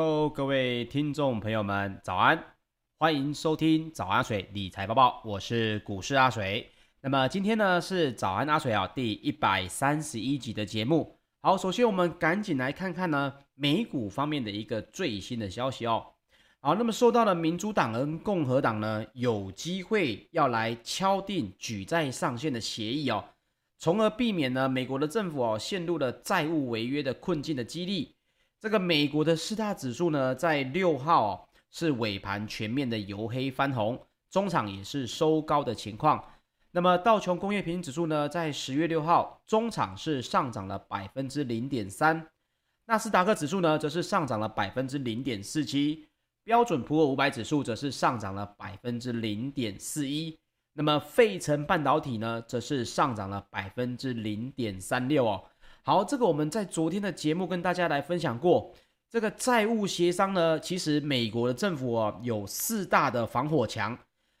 各位听众朋友们，早安！欢迎收听早安水理财播报，我是股市阿水。那么今天呢是早安阿水啊第一百三十一集的节目。好，首先我们赶紧来看看呢美股方面的一个最新的消息哦。好，那么受到了民主党跟共和党呢有机会要来敲定举债上限的协议哦，从而避免呢美国的政府哦陷入了债务违约的困境的激励。这个美国的四大指数呢，在六号哦，是尾盘全面的由黑翻红，中场也是收高的情况。那么道琼工业平均指数呢，在十月六号中场是上涨了百分之零点三，纳斯达克指数呢，则是上涨了百分之零点四七，标准普尔五百指数则是上涨了百分之零点四一。那么费城半导体呢，则是上涨了百分之零点三六哦。好，这个我们在昨天的节目跟大家来分享过。这个债务协商呢，其实美国的政府啊有四大的防火墙。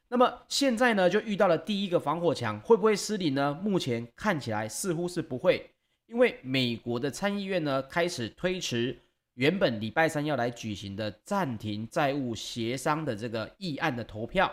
那么现在呢，就遇到了第一个防火墙，会不会失灵呢？目前看起来似乎是不会，因为美国的参议院呢开始推迟原本礼拜三要来举行的暂停债务协商的这个议案的投票。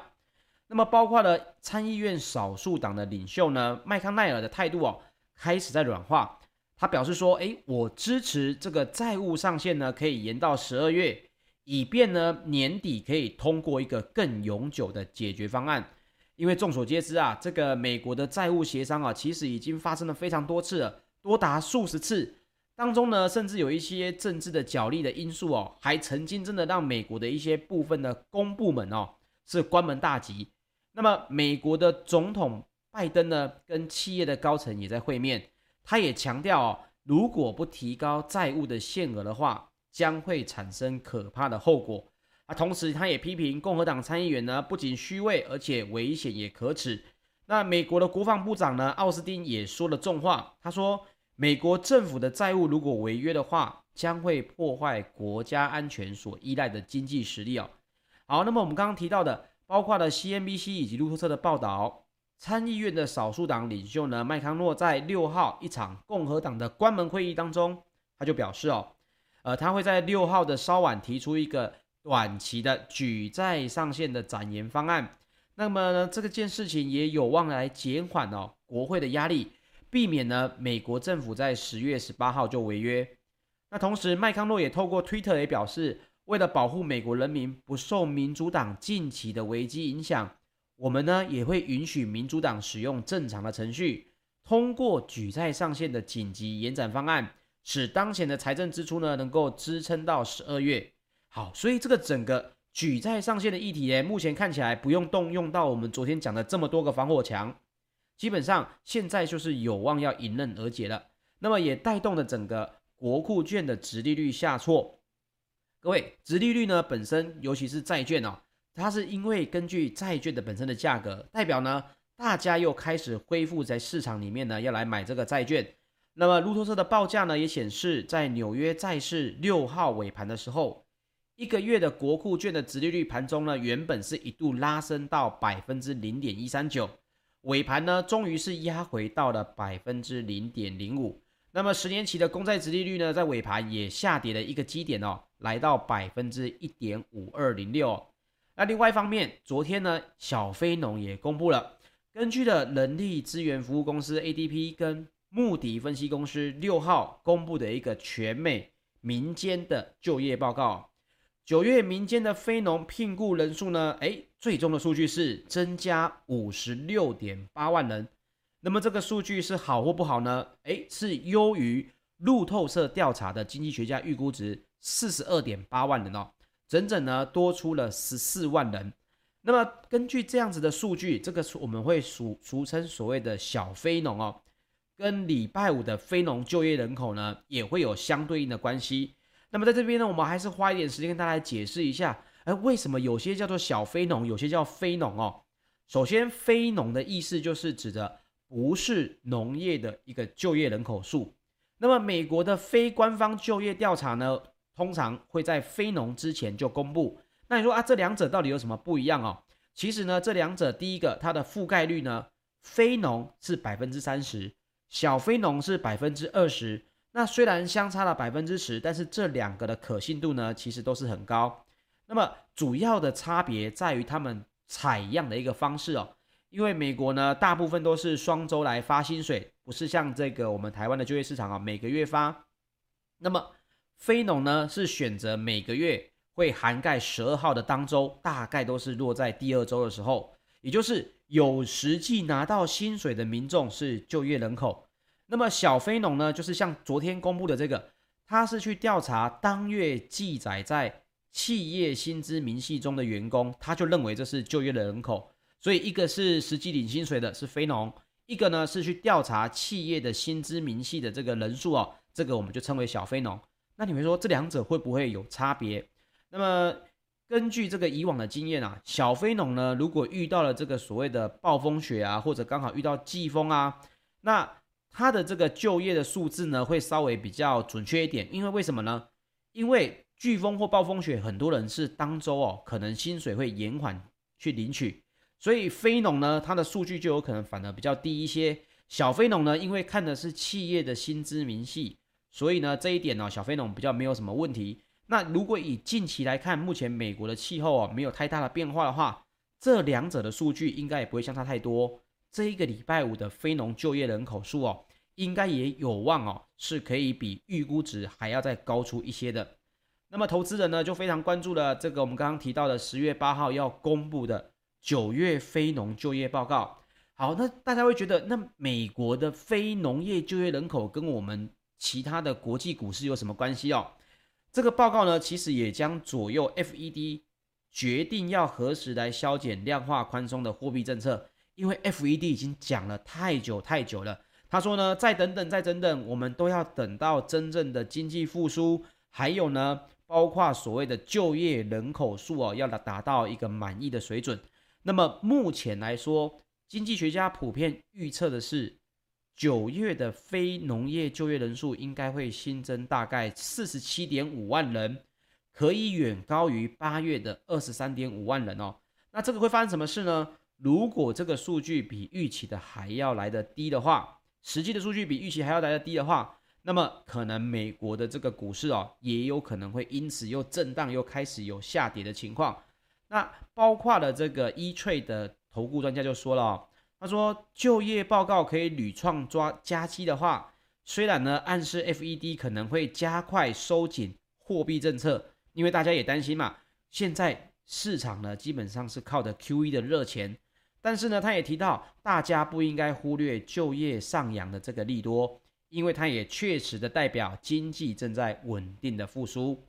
那么包括了参议院少数党的领袖呢，麦康奈尔的态度哦开始在软化。他表示说：“诶，我支持这个债务上限呢，可以延到十二月，以便呢年底可以通过一个更永久的解决方案。因为众所皆知啊，这个美国的债务协商啊，其实已经发生了非常多次了，多达数十次。当中呢，甚至有一些政治的角力的因素哦，还曾经真的让美国的一些部分的公部门哦是关门大吉。那么，美国的总统拜登呢，跟企业的高层也在会面。”他也强调哦，如果不提高债务的限额的话，将会产生可怕的后果。啊，同时他也批评共和党参议员呢，不仅虚伪，而且危险也可耻。那美国的国防部长呢，奥斯汀也说了重话，他说，美国政府的债务如果违约的话，将会破坏国家安全所依赖的经济实力哦。好，那么我们刚刚提到的，包括了 CNBC 以及路透社的报道。参议院的少数党领袖呢，麦康诺在六号一场共和党的关门会议当中，他就表示哦，呃，他会在六号的稍晚提出一个短期的举债上限的展延方案。那么呢，这个件事情也有望来减缓哦国会的压力，避免呢美国政府在十月十八号就违约。那同时，麦康诺也透过推特也表示，为了保护美国人民不受民主党近期的危机影响。我们呢也会允许民主党使用正常的程序，通过举债上限的紧急延展方案，使当前的财政支出呢能够支撑到十二月。好，所以这个整个举债上限的议题呢，目前看起来不用动用到我们昨天讲的这么多个防火墙，基本上现在就是有望要迎刃而解了。那么也带动了整个国库券的殖利率下挫。各位，殖利率呢本身，尤其是债券哦。它是因为根据债券的本身的价格，代表呢，大家又开始恢复在市场里面呢，要来买这个债券。那么路透社的报价呢，也显示，在纽约债市六号尾盘的时候，一个月的国库券的殖利率盘中呢，原本是一度拉升到百分之零点一三九，尾盘呢，终于是压回到了百分之零点零五。那么十年期的公债殖利率呢，在尾盘也下跌了一个基点哦，来到百分之一点五二零六。那另外一方面，昨天呢，小非农也公布了，根据的人力资源服务公司 ADP 跟穆迪分析公司六号公布的一个全美民间的就业报告，九月民间的非农聘雇人数呢，诶，最终的数据是增加五十六点八万人。那么这个数据是好或不好呢？诶，是优于路透社调查的经济学家预估值四十二点八万人哦。整整呢多出了十四万人，那么根据这样子的数据，这个我们会俗俗称所谓的小非农哦，跟礼拜五的非农就业人口呢也会有相对应的关系。那么在这边呢，我们还是花一点时间跟大家来解释一下，哎，为什么有些叫做小非农，有些叫非农哦？首先，非农的意思就是指的不是农业的一个就业人口数。那么美国的非官方就业调查呢？通常会在非农之前就公布。那你说啊，这两者到底有什么不一样哦？其实呢，这两者第一个它的覆盖率呢，非农是百分之三十，小非农是百分之二十。那虽然相差了百分之十，但是这两个的可信度呢，其实都是很高。那么主要的差别在于他们采样的一个方式哦，因为美国呢，大部分都是双周来发薪水，不是像这个我们台湾的就业市场啊，每个月发。那么非农呢，是选择每个月会涵盖十二号的当周，大概都是落在第二周的时候，也就是有实际拿到薪水的民众是就业人口。那么小非农呢，就是像昨天公布的这个，他是去调查当月记载在企业薪资明细中的员工，他就认为这是就业的人口。所以一个是实际领薪水的是非农，一个呢是去调查企业的薪资明细的这个人数哦，这个我们就称为小非农。那你们说这两者会不会有差别？那么根据这个以往的经验啊，小非农呢，如果遇到了这个所谓的暴风雪啊，或者刚好遇到季风啊，那它的这个就业的数字呢，会稍微比较准确一点，因为为什么呢？因为飓风或暴风雪，很多人是当周哦，可能薪水会延缓去领取，所以非农呢，它的数据就有可能反而比较低一些。小非农呢，因为看的是企业的薪资明细，所以呢，这一点呢，小非农比较没有什么问题。那如果以近期来看，目前美国的气候哦，没有太大的变化的话，这两者的数据应该也不会相差太多。这一个礼拜五的非农就业人口数哦。应该也有望哦，是可以比预估值还要再高出一些的。那么投资人呢，就非常关注了这个我们刚刚提到的十月八号要公布的九月非农就业报告。好，那大家会觉得，那美国的非农业就业人口跟我们其他的国际股市有什么关系哦？这个报告呢，其实也将左右 FED 决定要何时来削减量化宽松的货币政策，因为 FED 已经讲了太久太久了。他说呢，再等等，再等等，我们都要等到真正的经济复苏，还有呢，包括所谓的就业人口数哦，要达到一个满意的水准。那么目前来说，经济学家普遍预测的是，九月的非农业就业人数应该会新增大概四十七点五万人，可以远高于八月的二十三点五万人哦。那这个会发生什么事呢？如果这个数据比预期的还要来得低的话，实际的数据比预期还要来得低的话，那么可能美国的这个股市哦，也有可能会因此又震荡，又开始有下跌的情况。那包括了这个易趣的投顾专家就说了哦，他说就业报告可以屡创抓佳绩的话，虽然呢暗示 FED 可能会加快收紧货币政策，因为大家也担心嘛，现在市场呢基本上是靠着 QE 的热钱。但是呢，他也提到，大家不应该忽略就业上扬的这个利多，因为它也确实的代表经济正在稳定的复苏。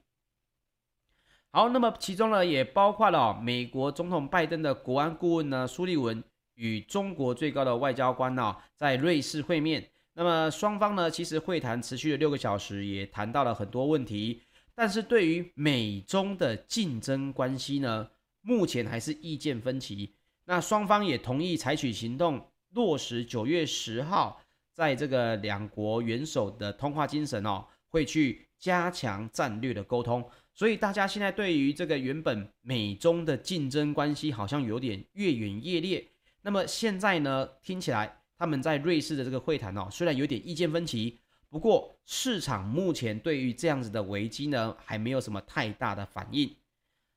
好，那么其中呢，也包括了美国总统拜登的国安顾问呢苏利文与中国最高的外交官呢在瑞士会面。那么双方呢，其实会谈持续了六个小时，也谈到了很多问题。但是对于美中的竞争关系呢，目前还是意见分歧。那双方也同意采取行动，落实九月十号在这个两国元首的通话精神哦，会去加强战略的沟通。所以大家现在对于这个原本美中的竞争关系好像有点越演越烈。那么现在呢，听起来他们在瑞士的这个会谈哦，虽然有点意见分歧，不过市场目前对于这样子的危机呢，还没有什么太大的反应。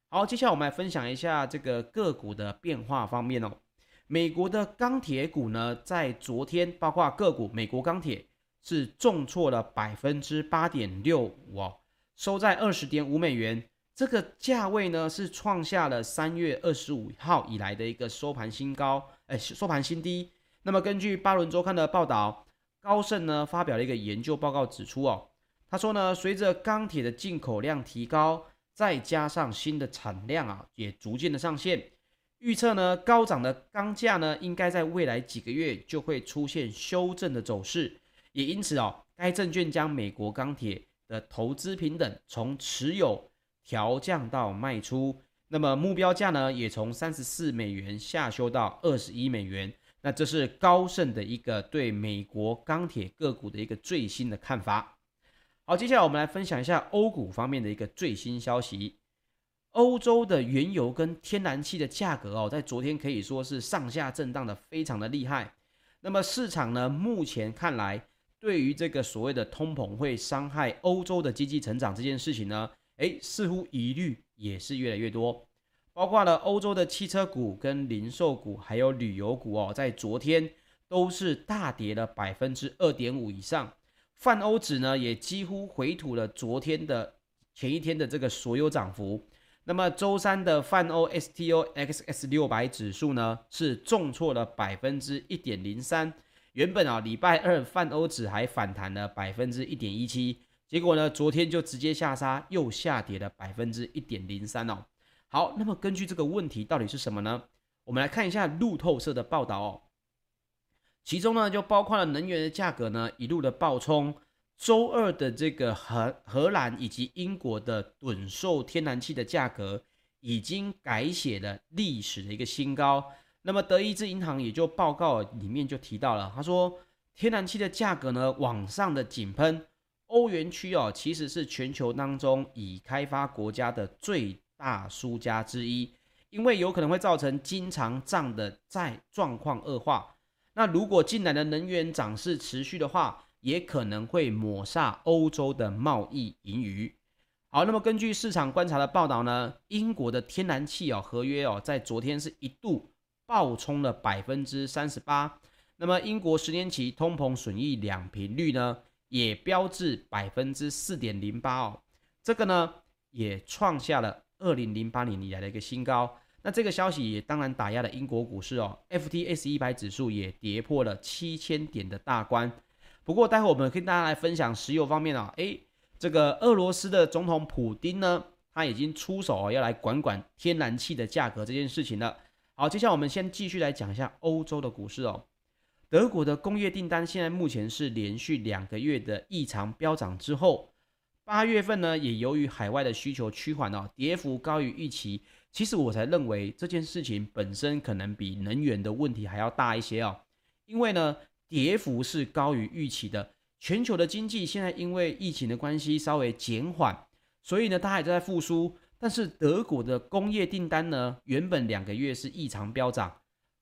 好，接下来我们来分享一下这个个股的变化方面哦。美国的钢铁股呢，在昨天包括个股，美国钢铁是重挫了百分之八点六五哦，收在二十点五美元。这个价位呢，是创下了三月二十五号以来的一个收盘新高，哎，收盘新低。那么根据巴伦周刊的报道，高盛呢发表了一个研究报告指出哦，他说呢，随着钢铁的进口量提高。再加上新的产量啊，也逐渐的上线，预测呢，高涨的钢价呢，应该在未来几个月就会出现修正的走势，也因此哦，该证券将美国钢铁的投资平等从持有调降到卖出，那么目标价呢，也从三十四美元下修到二十一美元，那这是高盛的一个对美国钢铁个股的一个最新的看法。好，接下来我们来分享一下欧股方面的一个最新消息。欧洲的原油跟天然气的价格哦，在昨天可以说是上下震荡的非常的厉害。那么市场呢，目前看来对于这个所谓的通膨会伤害欧洲的经济成长这件事情呢，诶，似乎疑虑也是越来越多。包括了欧洲的汽车股、跟零售股，还有旅游股哦，在昨天都是大跌了百分之二点五以上。泛欧指呢，也几乎回吐了昨天的前一天的这个所有涨幅。那么周三的泛欧 STOXX 六百指数呢，是重挫了百分之一点零三。原本啊，礼拜二泛欧指还反弹了百分之一点一七，结果呢，昨天就直接下杀，又下跌了百分之一点零三哦。好，那么根据这个问题到底是什么呢？我们来看一下路透社的报道哦。其中呢，就包括了能源的价格呢一路的暴冲。周二的这个荷荷兰以及英国的趸售天然气的价格已经改写了历史的一个新高。那么德意志银行也就报告里面就提到了，他说天然气的价格呢往上的井喷，欧元区哦其实是全球当中已开发国家的最大输家之一，因为有可能会造成经常账的债状况恶化。那如果进来的能源涨势持续的话，也可能会抹煞欧洲的贸易盈余。好，那么根据市场观察的报道呢，英国的天然气哦合约哦在昨天是一度暴冲了百分之三十八。那么英国十年期通膨损益两平率呢也飙至百分之四点零八哦，这个呢也创下了。二零零八年以来的一个新高，那这个消息也当然打压了英国股市哦，FTS 一百指数也跌破了七千点的大关。不过，待会我们跟大家来分享石油方面啊，诶，这个俄罗斯的总统普丁呢，他已经出手哦，要来管管天然气的价格这件事情了。好，接下来我们先继续来讲一下欧洲的股市哦。德国的工业订单现在目前是连续两个月的异常飙涨之后。八月份呢，也由于海外的需求趋缓哦，跌幅高于预期。其实我才认为这件事情本身可能比能源的问题还要大一些哦，因为呢，跌幅是高于预期的。全球的经济现在因为疫情的关系稍微减缓，所以呢，它还在复苏。但是德国的工业订单呢，原本两个月是异常飙涨，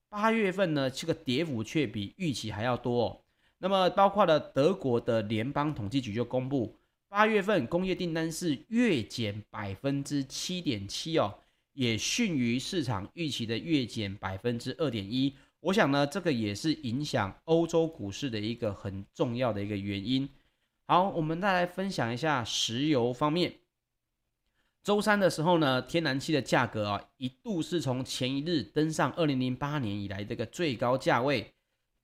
八月份呢，这个跌幅却比预期还要多哦。那么，包括了德国的联邦统计局就公布。八月份工业订单是月减百分之七点七哦，也逊于市场预期的月减百分之二点一。我想呢，这个也是影响欧洲股市的一个很重要的一个原因。好，我们再来分享一下石油方面。周三的时候呢，天然气的价格啊，一度是从前一日登上二零零八年以来这个最高价位，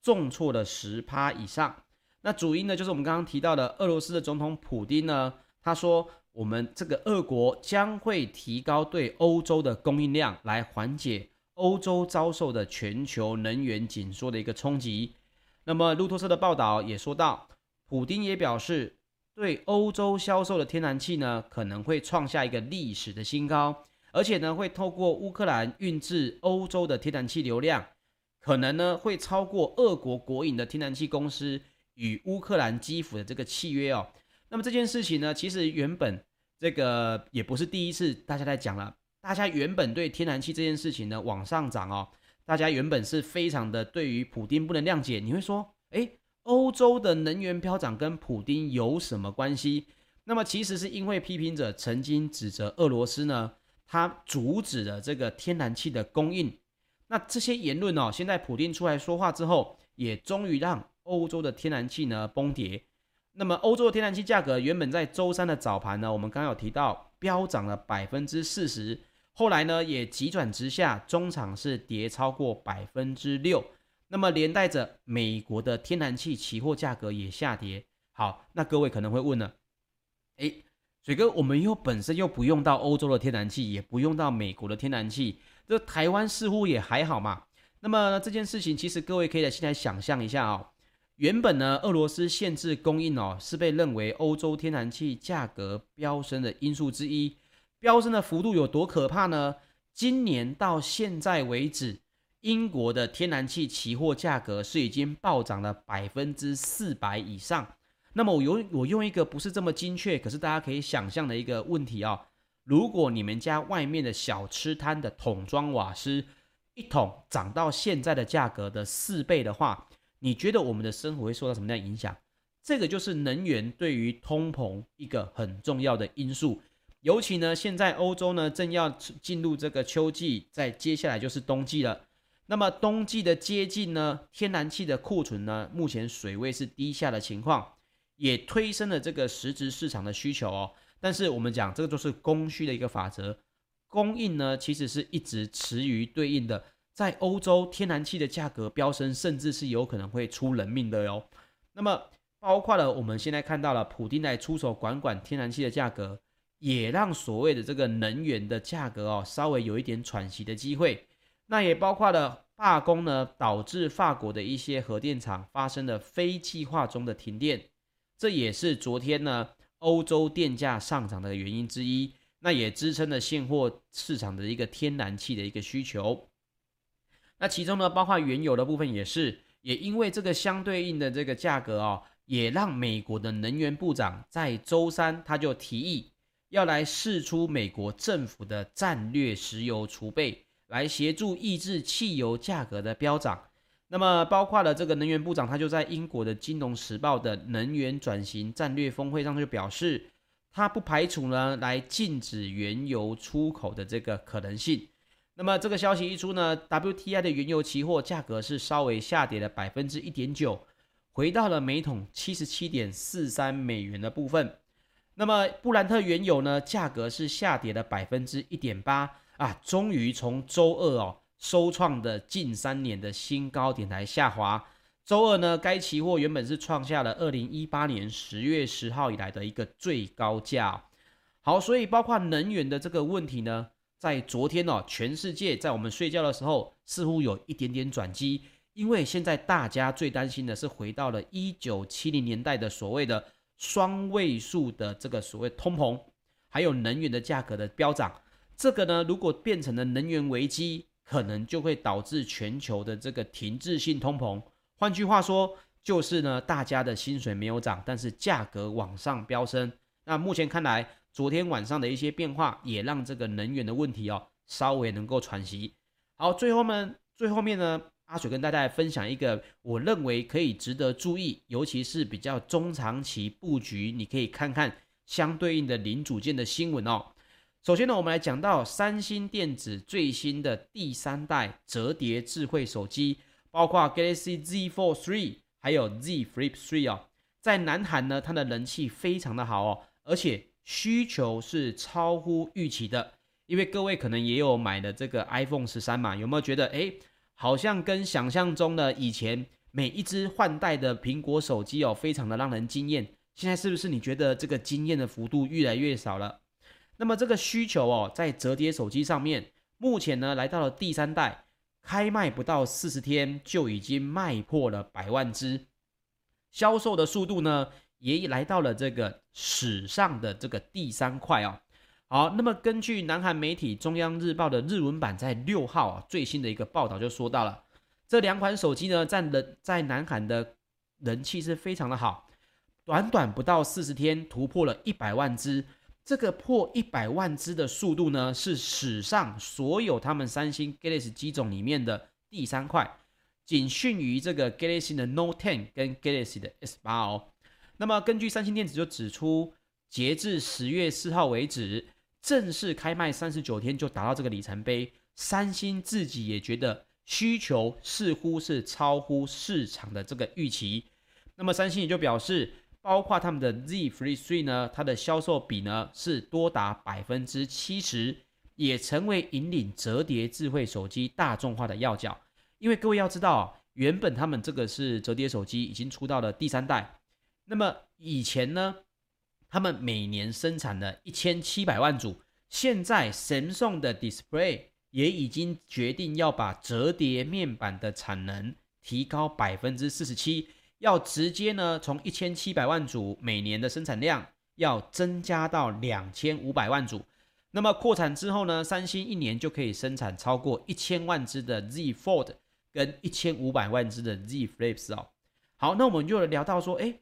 重挫了十趴以上。那主因呢，就是我们刚刚提到的俄罗斯的总统普丁呢，他说我们这个俄国将会提高对欧洲的供应量，来缓解欧洲遭受的全球能源紧缩的一个冲击。那么路透社的报道也说到，普丁也表示，对欧洲销售的天然气呢，可能会创下一个历史的新高，而且呢，会透过乌克兰运至欧洲的天然气流量，可能呢会超过俄国国营的天然气公司。与乌克兰基辅的这个契约哦，那么这件事情呢，其实原本这个也不是第一次大家在讲了。大家原本对天然气这件事情呢往上涨哦，大家原本是非常的对于普丁不能谅解。你会说，诶，欧洲的能源飙涨跟普丁有什么关系？那么其实是因为批评者曾经指责俄罗斯呢，他阻止了这个天然气的供应。那这些言论哦，现在普丁出来说话之后，也终于让。欧洲的天然气呢崩跌，那么欧洲的天然气价格原本在周三的早盘呢，我们刚刚有提到飙涨了百分之四十，后来呢也急转直下，中场是跌超过百分之六，那么连带着美国的天然气期货价格也下跌。好，那各位可能会问了，诶，水哥，我们又本身又不用到欧洲的天然气，也不用到美国的天然气，这台湾似乎也还好嘛？那么这件事情其实各位可以来现在想象一下哦。原本呢，俄罗斯限制供应哦，是被认为欧洲天然气价格飙升的因素之一。飙升的幅度有多可怕呢？今年到现在为止，英国的天然气期货价格是已经暴涨了百分之四百以上。那么我用我用一个不是这么精确，可是大家可以想象的一个问题哦：如果你们家外面的小吃摊的桶装瓦斯一桶涨到现在的价格的四倍的话，你觉得我们的生活会受到什么样的影响？这个就是能源对于通膨一个很重要的因素。尤其呢，现在欧洲呢正要进入这个秋季，在接下来就是冬季了。那么冬季的接近呢，天然气的库存呢，目前水位是低下的情况，也推升了这个实质市场的需求哦。但是我们讲这个就是供需的一个法则，供应呢其实是一直迟于对应的。在欧洲，天然气的价格飙升，甚至是有可能会出人命的哟。那么包括了我们现在看到了普丁来出手管管天然气的价格。也让所谓的这个能源的价格哦，稍微有一点喘息的机会。那也包括了罢工呢，导致法国的一些核电厂发生了非计划中的停电，这也是昨天呢欧洲电价上涨的原因之一。那也支撑了现货市场的一个天然气的一个需求。那其中呢，包括原油的部分也是，也因为这个相对应的这个价格哦，也让美国的能源部长在周三他就提议。要来试出美国政府的战略石油储备，来协助抑制汽油价格的飙涨。那么，包括了这个能源部长，他就在英国的《金融时报》的能源转型战略峰会上就表示，他不排除呢来禁止原油出口的这个可能性。那么，这个消息一出呢，WTI 的原油期货价格是稍微下跌了百分之一点九，回到了每桶七十七点四三美元的部分。那么布兰特原油呢，价格是下跌了百分之一点八啊，终于从周二哦收创的近三年的新高点来下滑。周二呢，该期货原本是创下了二零一八年十月十号以来的一个最高价。好，所以包括能源的这个问题呢，在昨天哦，全世界在我们睡觉的时候似乎有一点点转机，因为现在大家最担心的是回到了一九七零年代的所谓的。双位数的这个所谓通膨，还有能源的价格的飙涨，这个呢，如果变成了能源危机，可能就会导致全球的这个停滞性通膨。换句话说，就是呢，大家的薪水没有涨，但是价格往上飙升。那目前看来，昨天晚上的一些变化，也让这个能源的问题哦，稍微能够喘息。好，最后呢，最后面呢。阿水跟大家分享一个我认为可以值得注意，尤其是比较中长期布局，你可以看看相对应的零组件的新闻哦。首先呢，我们来讲到三星电子最新的第三代折叠智慧手机，包括 Galaxy Z Fold 3还有 Z Flip 3哦，在南韩呢，它的人气非常的好哦，而且需求是超乎预期的。因为各位可能也有买的这个 iPhone 十三嘛，有没有觉得诶？好像跟想象中的以前每一支换代的苹果手机哦，非常的让人惊艳。现在是不是你觉得这个惊艳的幅度越来越少了？那么这个需求哦，在折叠手机上面，目前呢来到了第三代，开卖不到四十天就已经卖破了百万只，销售的速度呢也来到了这个史上的这个第三快哦。好，那么根据南韩媒体中央日报的日文版在六号啊最新的一个报道就说到了，这两款手机呢在人在南韩的人气是非常的好，短短不到四十天突破了一百万只，这个破一百万只的速度呢是史上所有他们三星 Galaxy 机种里面的第三快，仅逊于这个 Galaxy 的 Note 10跟 Galaxy 的 S 八哦。那么根据三星电子就指出，截至十月四号为止。正式开卖三十九天就达到这个里程碑，三星自己也觉得需求似乎是超乎市场的这个预期。那么三星也就表示，包括他们的 Z Flip 3呢，它的销售比呢是多达百分之七十，也成为引领折叠智慧手机大众化的要角。因为各位要知道，原本他们这个是折叠手机已经出到了第三代，那么以前呢？他们每年生产了一千七百万组，现在 Samsung 的 Display 也已经决定要把折叠面板的产能提高百分之四十七，要直接呢从一千七百万组每年的生产量要增加到两千五百万组。那么扩产之后呢，三星一年就可以生产超过一千万只的 Z Fold 跟一千五百万只的 Z Flips 哦。好，那我们就聊到说，哎。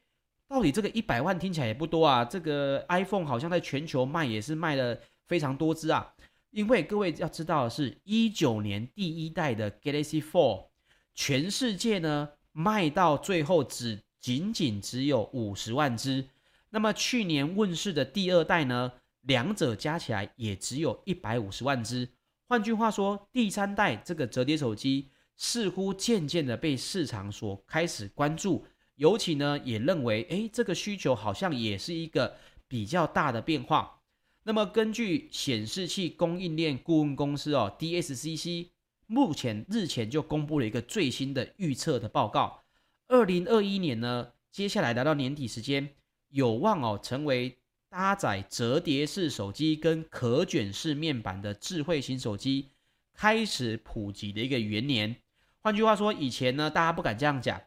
到底这个一百万听起来也不多啊，这个 iPhone 好像在全球卖也是卖了非常多支啊。因为各位要知道的是，一九年第一代的 Galaxy Fold，全世界呢卖到最后只仅仅只有五十万只。那么去年问世的第二代呢，两者加起来也只有一百五十万只。换句话说，第三代这个折叠手机似乎渐渐的被市场所开始关注，尤其呢也认为，诶，这个需求好像也是一个比较大的变化。那么根据显示器供应链顾问公司哦，DSCC。目前日前就公布了一个最新的预测的报告，二零二一年呢，接下来来到年底时间，有望哦成为搭载折叠式手机跟可卷式面板的智慧型手机开始普及的一个元年。换句话说，以前呢大家不敢这样讲，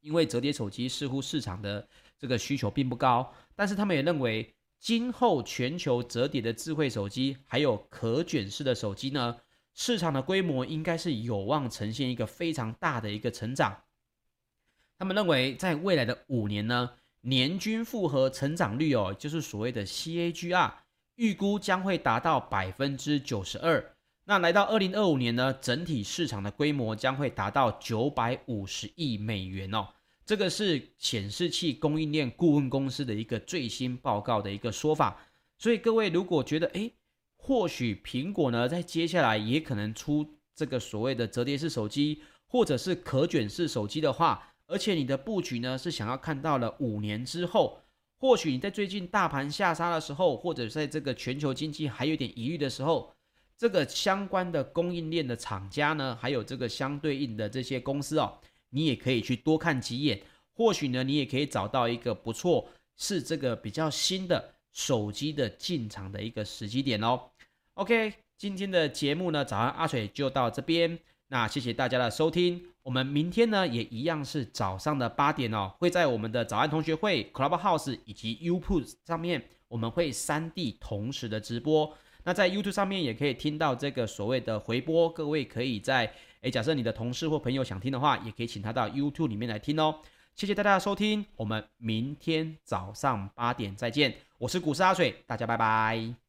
因为折叠手机似乎市场的这个需求并不高，但是他们也认为，今后全球折叠的智慧手机还有可卷式的手机呢，市场的规模应该是有望呈现一个非常大的一个成长。他们认为，在未来的五年呢，年均复合成长率哦，就是所谓的 CAGR，预估将会达到百分之九十二。那来到二零二五年呢，整体市场的规模将会达到九百五十亿美元哦。这个是显示器供应链顾问公司的一个最新报告的一个说法。所以各位如果觉得诶或许苹果呢，在接下来也可能出这个所谓的折叠式手机，或者是可卷式手机的话，而且你的布局呢是想要看到了五年之后，或许你在最近大盘下杀的时候，或者在这个全球经济还有点疑虑的时候，这个相关的供应链的厂家呢，还有这个相对应的这些公司哦，你也可以去多看几眼，或许呢，你也可以找到一个不错，是这个比较新的手机的进场的一个时机点哦。OK，今天的节目呢，早安阿水就到这边。那谢谢大家的收听，我们明天呢也一样是早上的八点哦，会在我们的早安同学会 Clubhouse 以及 YouTube 上面，我们会三地同时的直播。那在 YouTube 上面也可以听到这个所谓的回播，各位可以在诶，假设你的同事或朋友想听的话，也可以请他到 YouTube 里面来听哦。谢谢大家的收听，我们明天早上八点再见，我是股市阿水，大家拜拜。